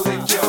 Austin.